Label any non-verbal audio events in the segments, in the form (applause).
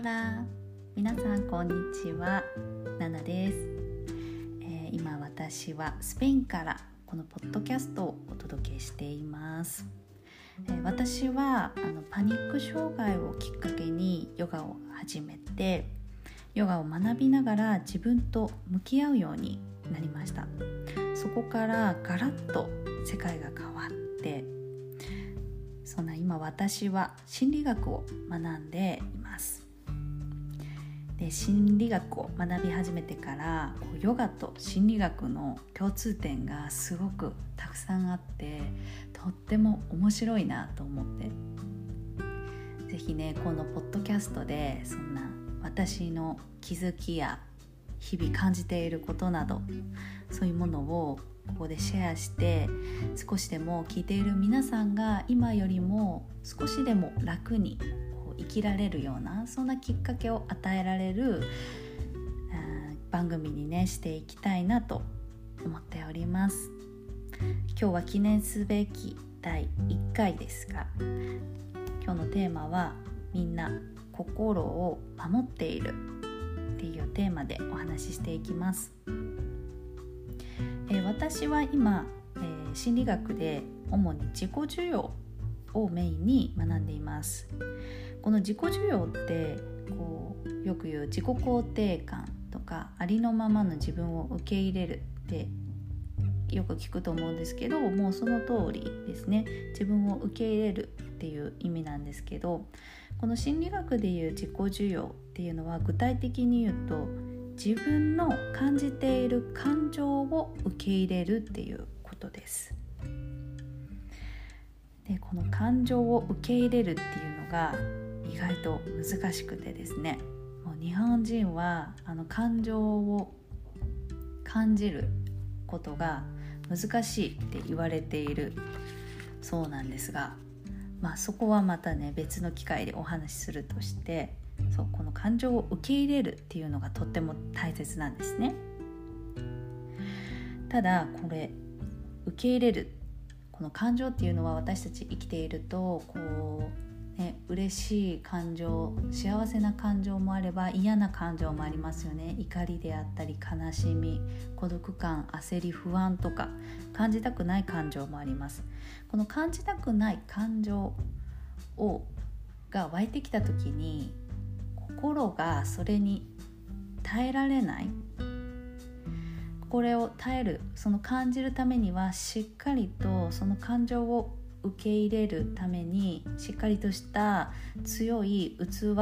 ラ皆さんこんにちは。ナナです、えー、今私はスペインからこのポッドキャストをお届けしています、えー、私はあのパニック障害をきっかけにヨガを始めてヨガを学びながら自分と向き合うようになりました。そこからガラッと世界が変わってそんな今私は心理学を学んでいます。で心理学を学び始めてからこうヨガと心理学の共通点がすごくたくさんあってとっても面白いなと思って。是非ねこのポッドキャストでそんな私の気づきや日々感じていることなどそういうものをここでシェアして少しでも聞いている皆さんが今よりも少しでも楽にきられるようなそんなきっかけを与えられる番組にねしていきたいなと思っております今日は記念すべき第1回ですが今日のテーマはみんな心を守っているっていうテーマでお話ししていきます。えー、私は今、えー、心理学で主に自己需要をメインに学んでいますこの自己需要ってこうよく言う自己肯定感とかありのままの自分を受け入れるってよく聞くと思うんですけどもうその通りですね。自分を受け入れるっていう意味なんですけどこの心理学でいう自己需要っていうのは具体的に言うと自分の感じている感情を受け入れるっていうことです。でこの感情を受け入れるっていうのが意外と難しくてですね。もう日本人はあの感情を感じることが難しいって言われているそうなんですがまあそこはまたね別の機会でお話しするとしてそうこの感情を受け入れるっていうのがとっても大切なんですね。ただこれ受け入れるこの感情っていうのは私たち生きているとこう、ね、嬉しい感情幸せな感情もあれば嫌な感情もありますよね。怒りであったり悲しみ孤独感焦り不安とか感じたくない感情もあります。この感じたくない感情をが湧いてきた時に心がそれに耐えられない。これを耐えるその感じるためにはしっかりとその感情を受け入れるためにしっかりとした強い器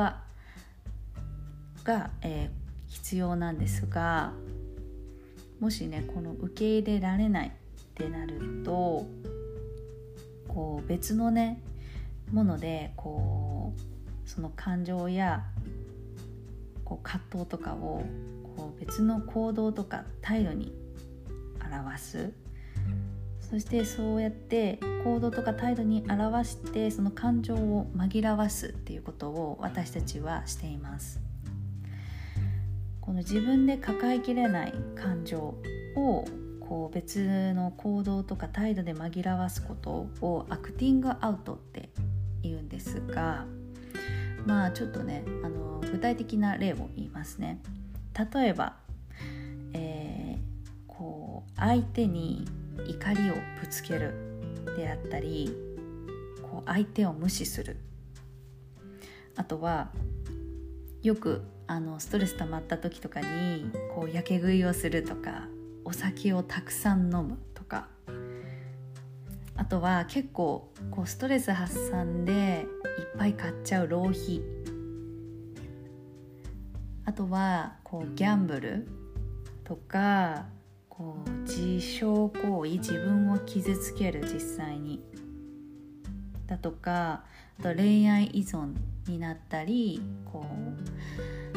が、えー、必要なんですがもしねこの受け入れられないってなるとこう別のねものでこうその感情やこう葛藤とかをこう別の行動とか態度に表す。そしてそうやって行動とか態度に表してその感情を紛らわすっていうことを私たちはしています。この自分で抱えきれない感情をこう別の行動とか態度で紛らわすことをアクティングアウトって言うんですがまあちょっとねあの具体的な例を言いますね。例えば、えー、こう相手に怒りをぶつける。であったりこう相手を無視する。あとはよくあのストレス溜まった時とかにこうやけ食いをするとかお酒をたくさん飲むとか。あとは結構こうストレス発散でいっぱい買っちゃう浪費。あとはこうギャンブルとかこう自傷行為自分を傷つける実際に。だとかあと恋愛依存になったりこう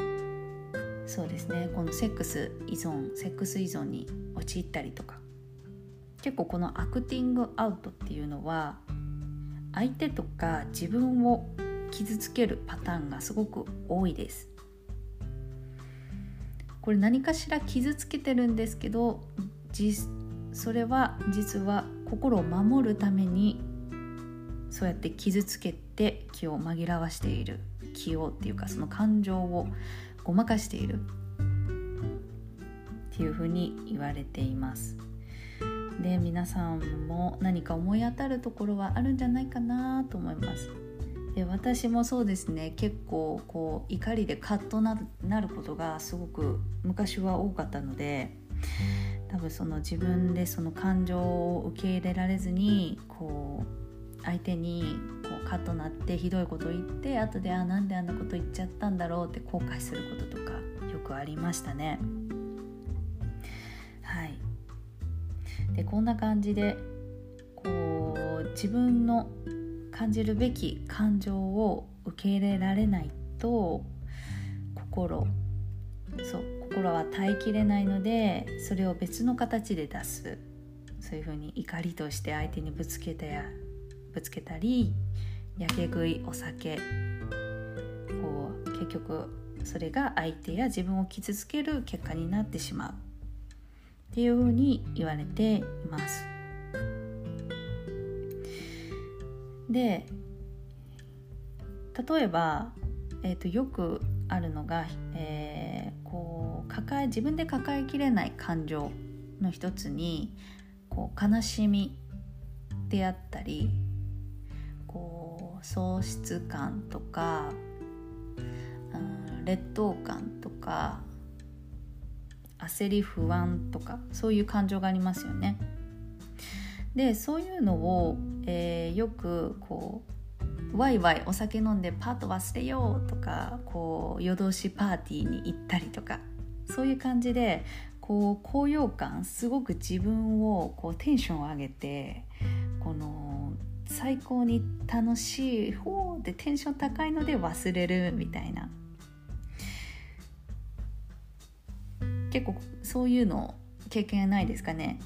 そうですねこのセックス依存セックス依存に陥ったりとか。結構このアクティングアウトっていうのは相手とか自分を傷つけるパターンがすごく多いです。これ何かしら傷つけてるんですけどそれは実は心を守るためにそうやって傷つけて気を紛らわしている気をっていうかその感情をごまかしている。っていうふうに言われています。で皆さんも何か思い当たるところはあるんじゃないかなと思います。で私もそうですね結構こう怒りでカッとなることがすごく昔は多かったので多分その自分でその感情を受け入れられずにこう相手にこうカッとなってひどいことを言って後であなんであんなこと言っちゃったんだろうって後悔することとかよくありましたね。はいでこんな感じでこう自分の感じるべき感情を受け入れられないと心そう心は耐えきれないのでそれを別の形で出す。そういうふうに怒りとして相手にぶつけてぶつけたりやけ食いお酒。こう結局それが相手や自分を傷つける結果になってしまう。っていうふうに言われています。で例えば、えーと、よくあるのが、えー、こう抱え自分で抱えきれない感情の一つにこう悲しみであったりこう喪失感とか、うん、劣等感とか焦り不安とかそういう感情がありますよね。でそういうのを、えー、よくこうワイワイお酒飲んでパート忘れようとかこう夜通しパーティーに行ったりとかそういう感じでこう高揚感すごく自分をこうテンションを上げてこの最高に楽しい方でテンション高いので忘れるみたいな。結構そういうの経験ないですかね？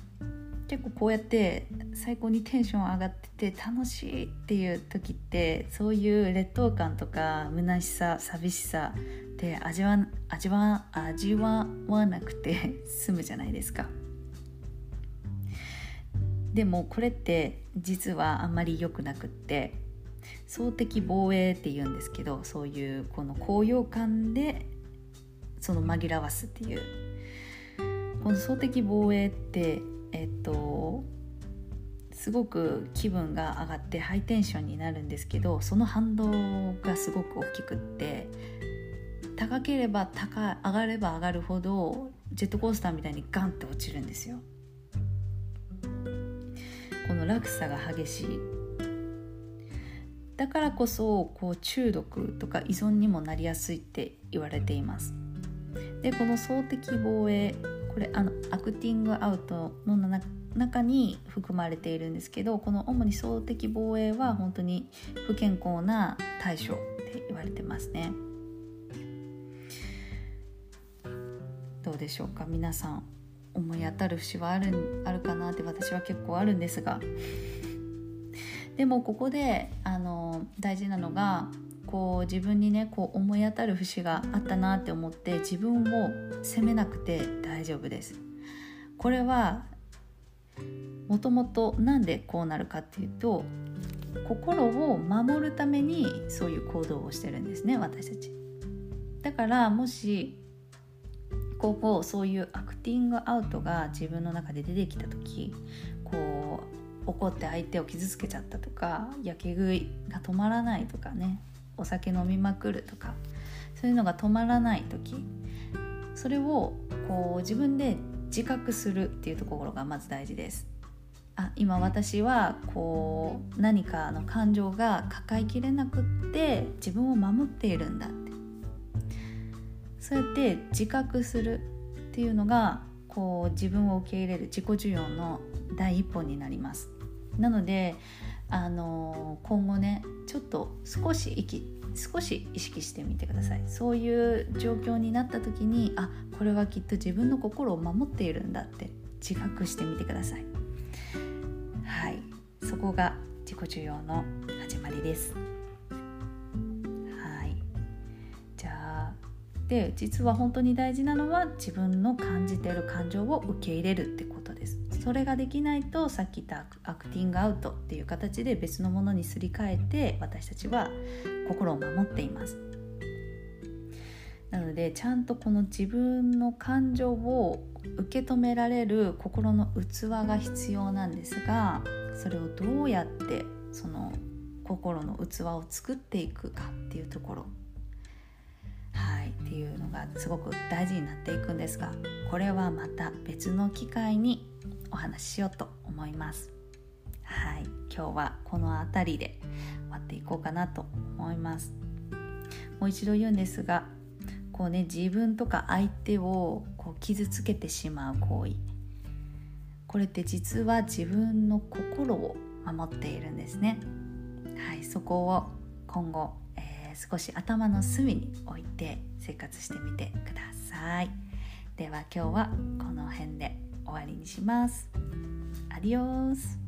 結構こうやって最高にテンション上がってて楽しいっていう時ってそういう劣等感とか虚しさ寂しさって味わ味わ味わわなくて (laughs) 済むじゃないですか。でもこれって実はあんまり良くなくって総的防衛って言うんですけどそういうこの高揚感でその紛らわすっていうこの総的防衛ってえっとすごく気分が上がってハイテンションになるんですけどその反動がすごく大きくって高ければ高上がれば上がるほどジェットコースターみたいにガンって落ちるんですよ。この落差が激しい。だからこそこう中毒とか依存にもなりやすいって言われています。でこの総的防衛これあのアクティングアウトの中に含まれているんですけどこの主に総的防衛は本当に不健康な対処って言われてますね。どうでしょうか？皆さん思い当たる節はあるあるかなって私は結構あるんですが。でもここであの大事なのがこう自分にねこう思い当たる節があったなって思って自分を責めなくて大丈夫です。これはもともと何でこうなるかっていうと心を守るためにそういう行動をしてるんですね私たち。だからもしここそういうアクティングアウトが自分の中で出てきた時こう怒って相手を傷つけちゃったとかやけ食いが止まらないとかねお酒飲みまくるとかそういうのが止まらない時それをこう自分で自覚するっていうところがまず大事です。あ今私はこう何かの感情が抱えきれなくって自分を守っているんだってそうやって自覚するっていうのがこう自分を受け入れる自己需要の第一歩になりますなのであの今後ねちょっと少し息少し意識してみてください。そういう状況になった時にあこれはきっと自分の心を守っているんだって自覚してみてください。はい。そこが自己需要の始まりです。はい。じゃあで実は本当に大事なのは自分の感じている感情を受け入れるってそれができないとさっき言ったアクティングアウトっていう形で別のものにすり替えて私たちは心を守っています。なのでちゃんとこの自分の感情を受け止められる心の器が必要なんですがそれをどうやってその心の器を作っていくかっていうところ。はい。っていうのがすごく大事になっていくんですがこれはまた別の機会にお話ししようと思います。はい。今日はこの辺りで終わっていこうかなと思います。もう一度言うんですがこうね自分とか相手をこう傷つけてしまう行為。これって実は自分の心を守っているんですね。はい。そこを今後、えー、少し頭の隅に置いて生活してみてください。では今日はこの辺で。終わりにします。アディオス。